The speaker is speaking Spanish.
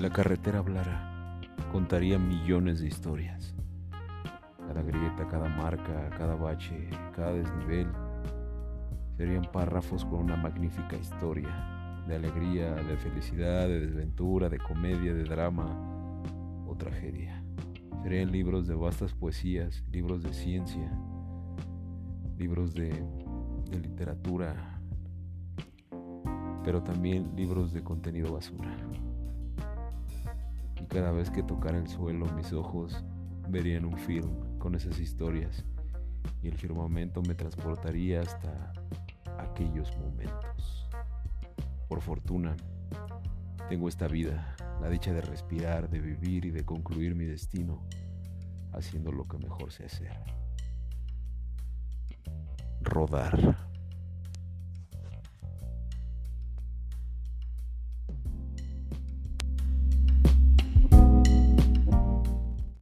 la carretera hablara, contaría millones de historias. Cada grieta, cada marca, cada bache, cada desnivel serían párrafos con una magnífica historia de alegría, de felicidad, de desventura, de comedia, de drama o tragedia. Serían libros de vastas poesías, libros de ciencia, libros de, de literatura, pero también libros de contenido basura. Cada vez que tocara el suelo mis ojos verían un film con esas historias y el firmamento me transportaría hasta aquellos momentos. Por fortuna, tengo esta vida, la dicha de respirar, de vivir y de concluir mi destino haciendo lo que mejor sé hacer. Rodar.